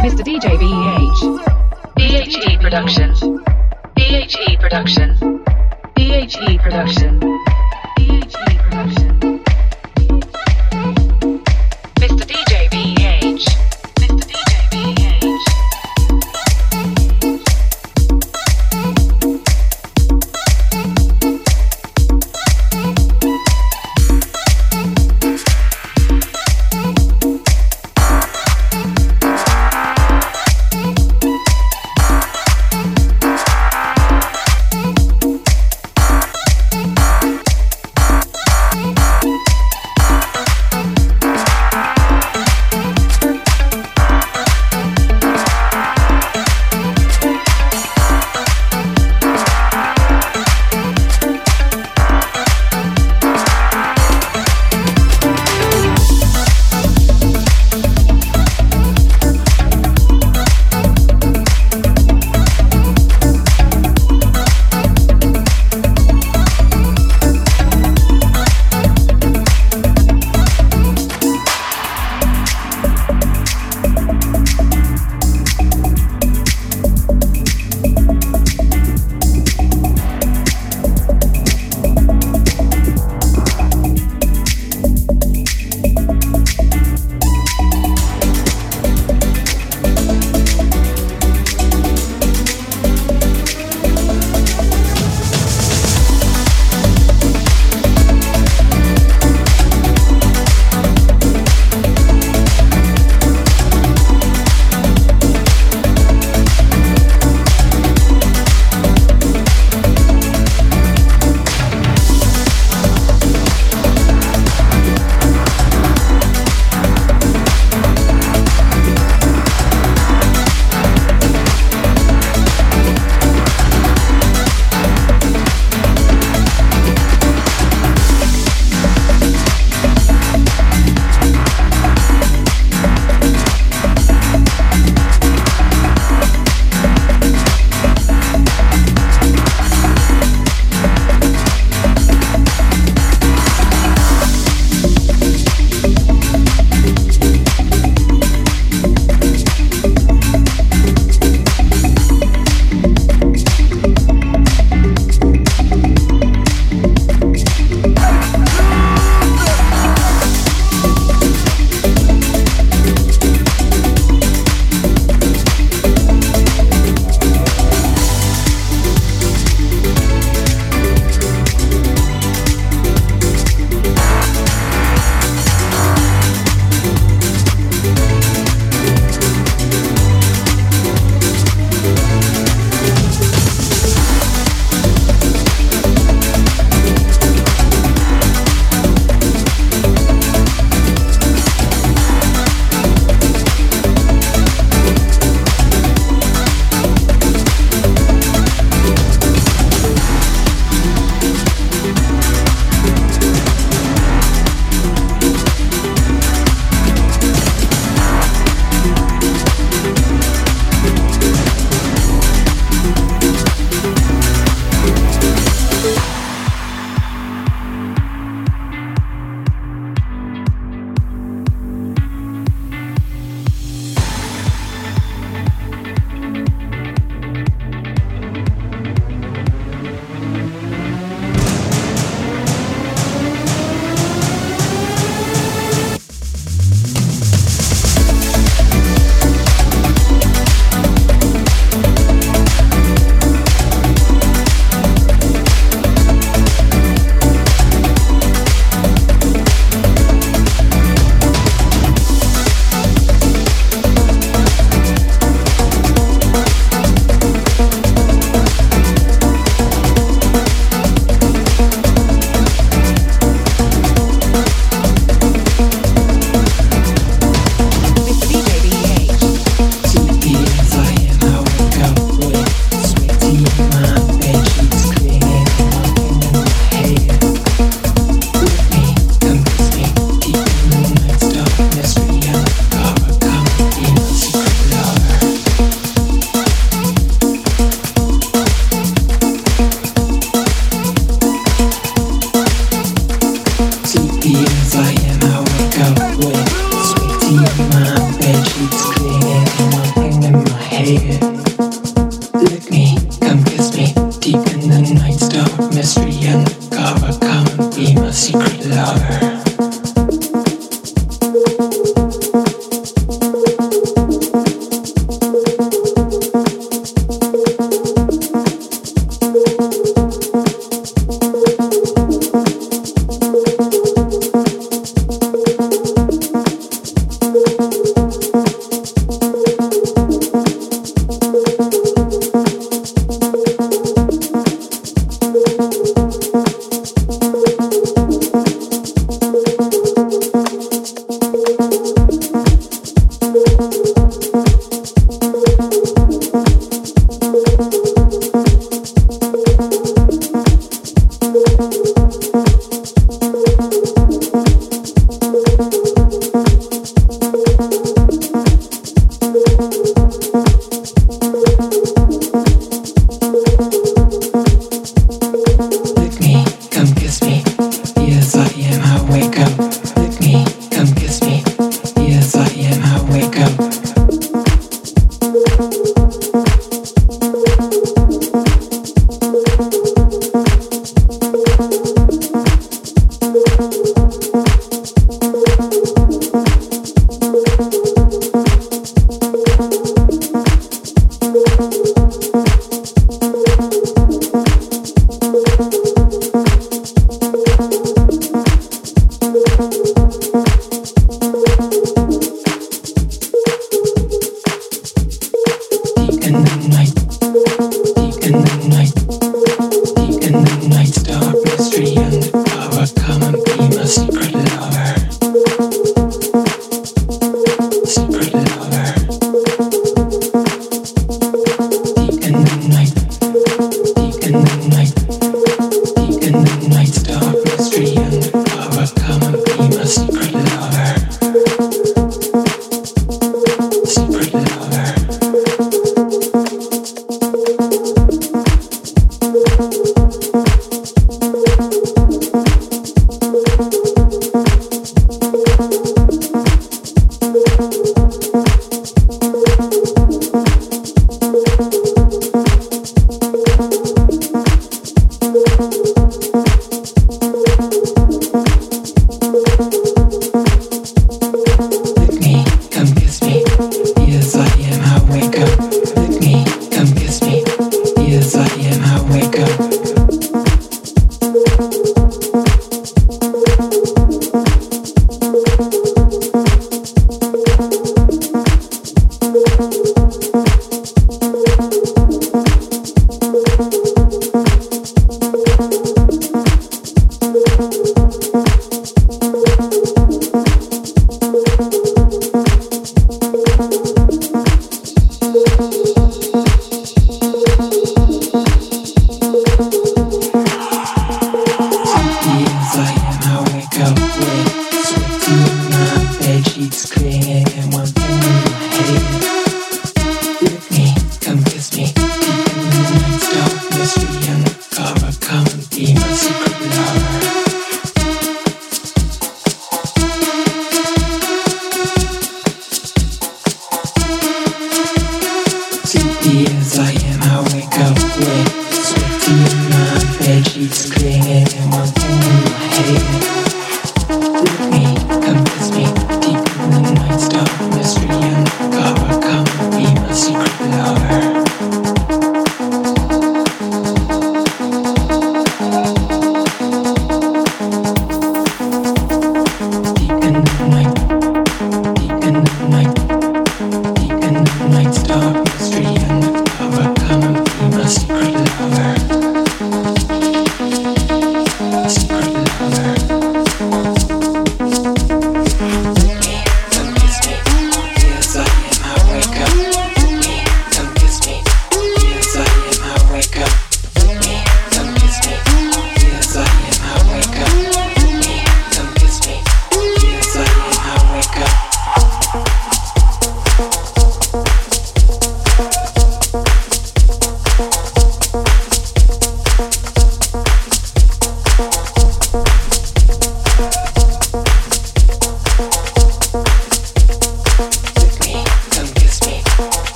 Mr. DJ BEH. BHE Production. BHE Production. BHE Production.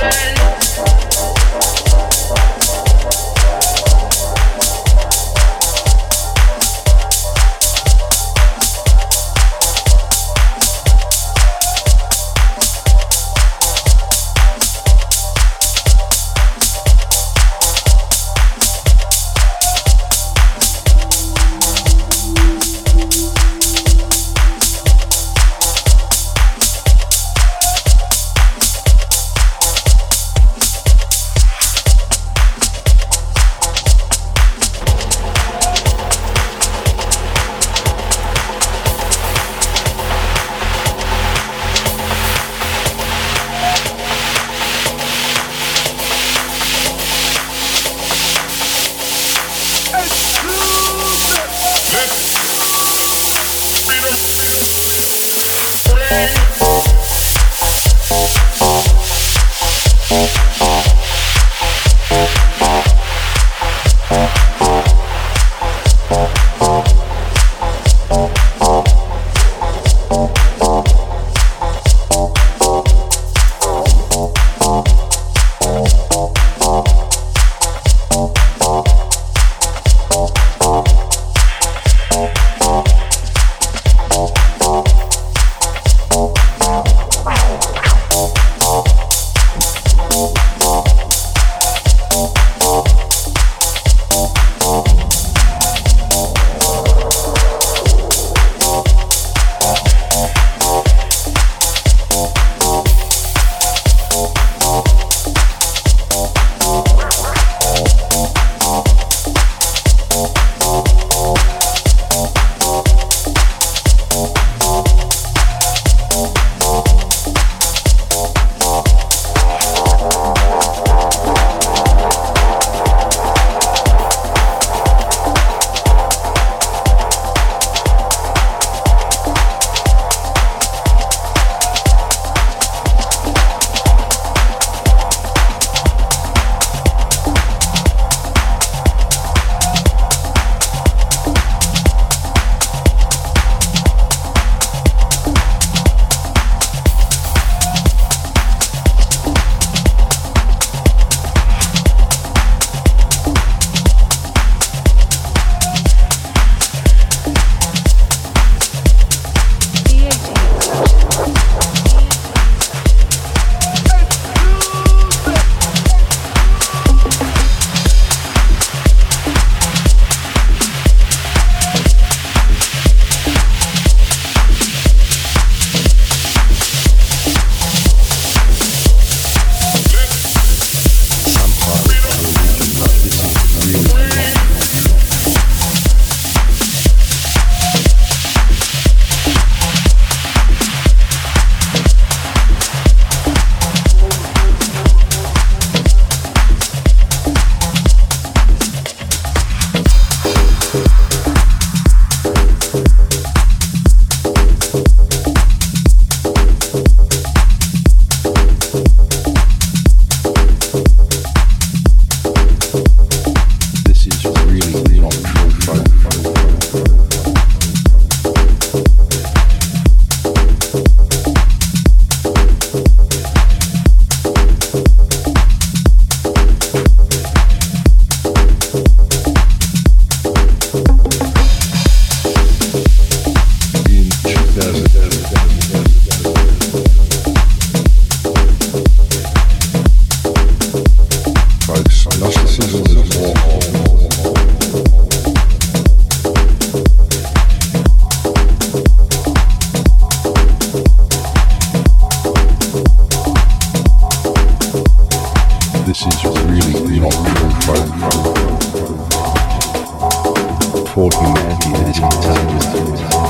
world. this is really not fun for humanity at its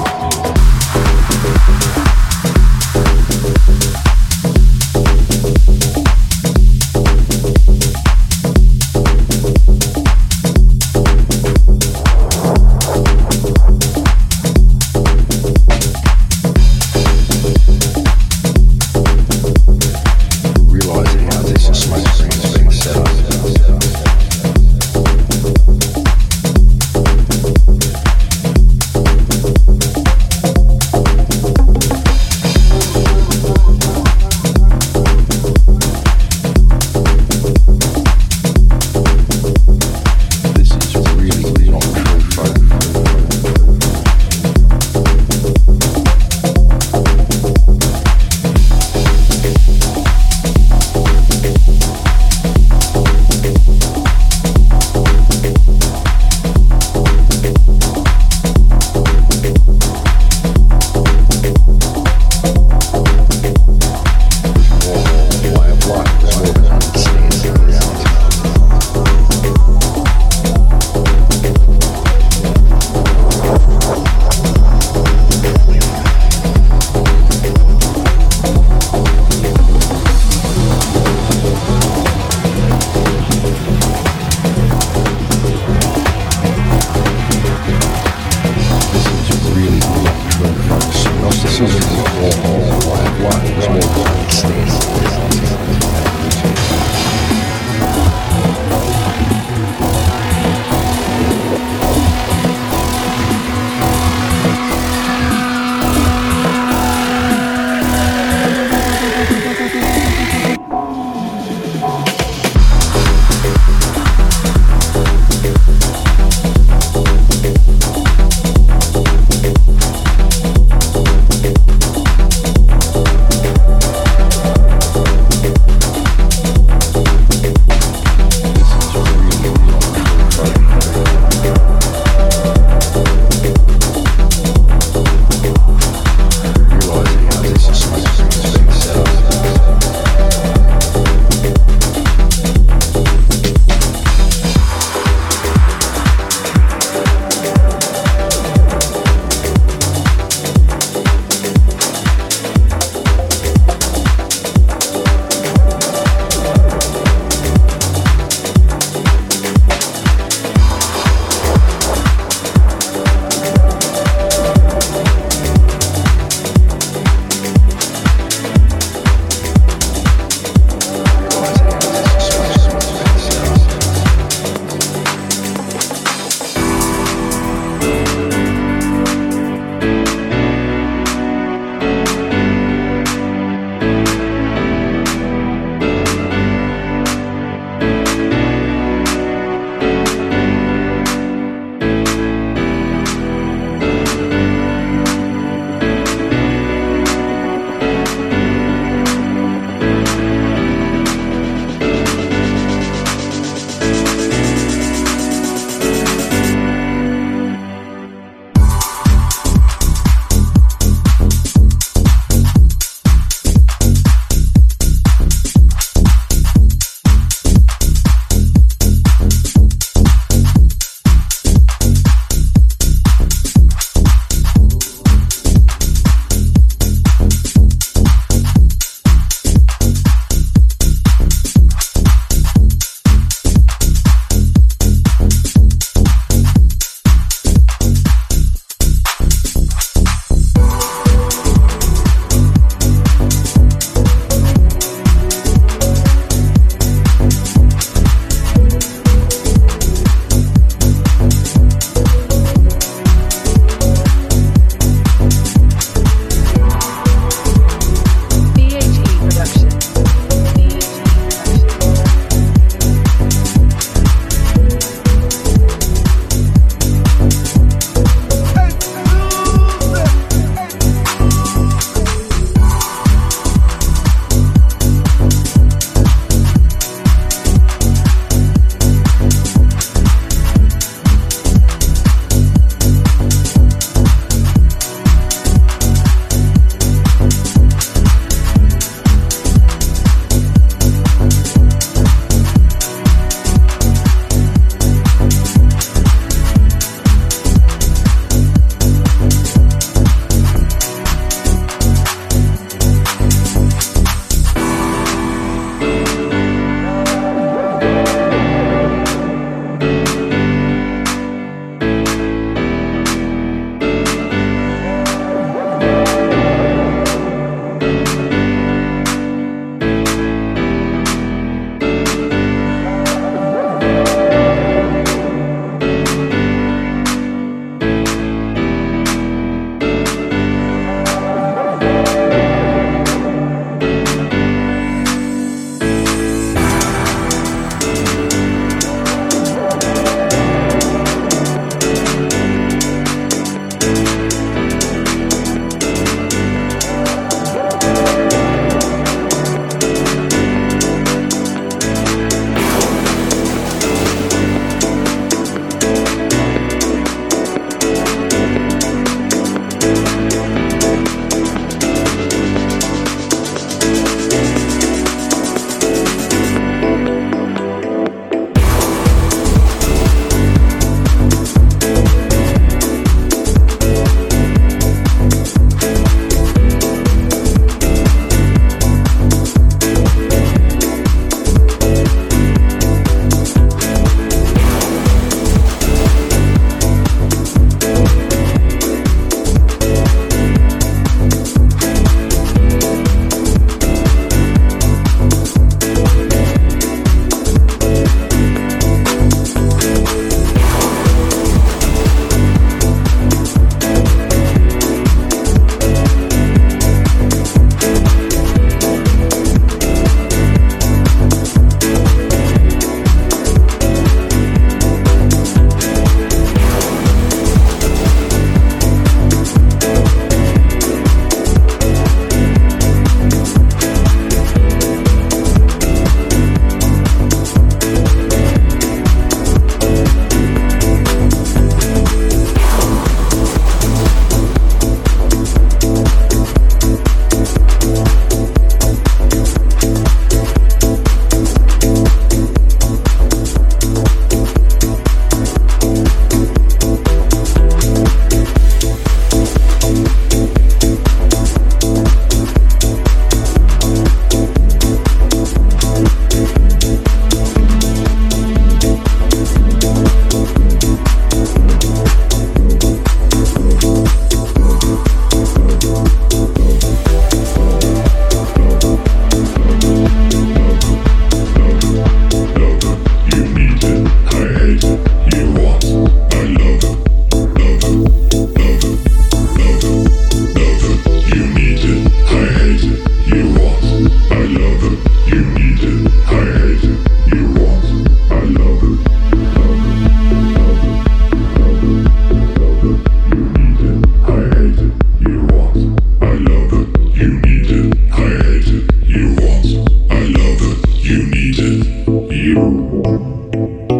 you.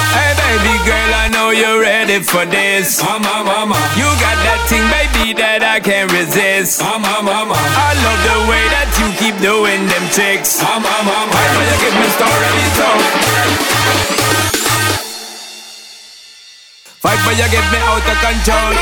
baby girl I know you're ready for this. Mama mama You got that thing baby that I can't resist. Mama mama I love the way that you keep doing them tricks. Mama mama Why will you give me story so. Fight but you get me out of control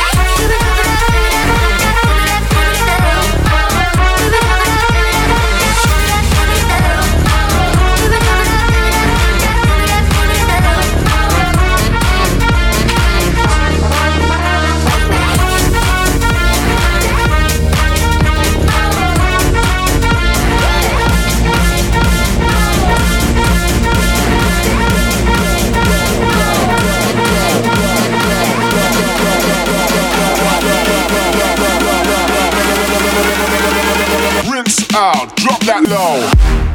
out, drop that low.